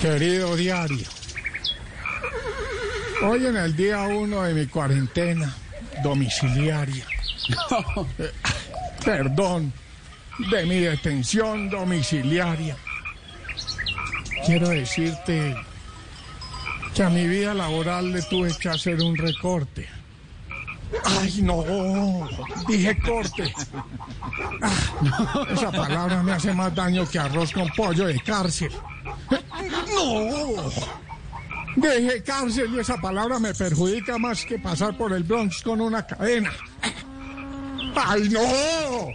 Querido diario, hoy en el día uno de mi cuarentena domiciliaria, eh, perdón, de mi detención domiciliaria, quiero decirte que a mi vida laboral le tuve que hacer un recorte. Ay, no, dije corte. Ah, esa palabra me hace más daño que arroz con pollo de cárcel. No. Dije cárcel y esa palabra me perjudica más que pasar por el Bronx con una cadena. ¡Ay, no!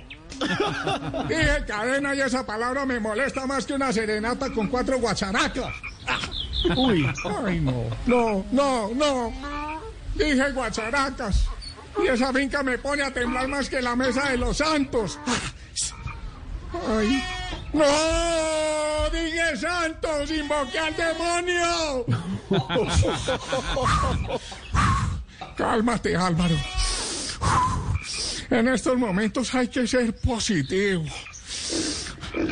Dije cadena y esa palabra me molesta más que una serenata con cuatro guacharacas. Uy, ay, no, no, no, no. Dije guacharacas. Y esa finca me pone a temblar más que la mesa de los santos. ¡Ay! ¡No! ¡Dije santos! ¡Invoqué al demonio! Cálmate, Álvaro. En estos momentos hay que ser positivo.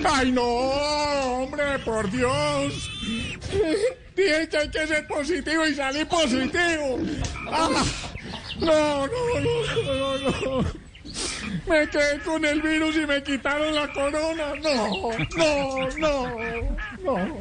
¡Ay, no! ¡Hombre, por Dios! Dije que hay que ser positivo y salí positivo. ¡Ah! No, no, no, no, no. Me quedé con el virus y me quitaron la corona. No, no, no, no.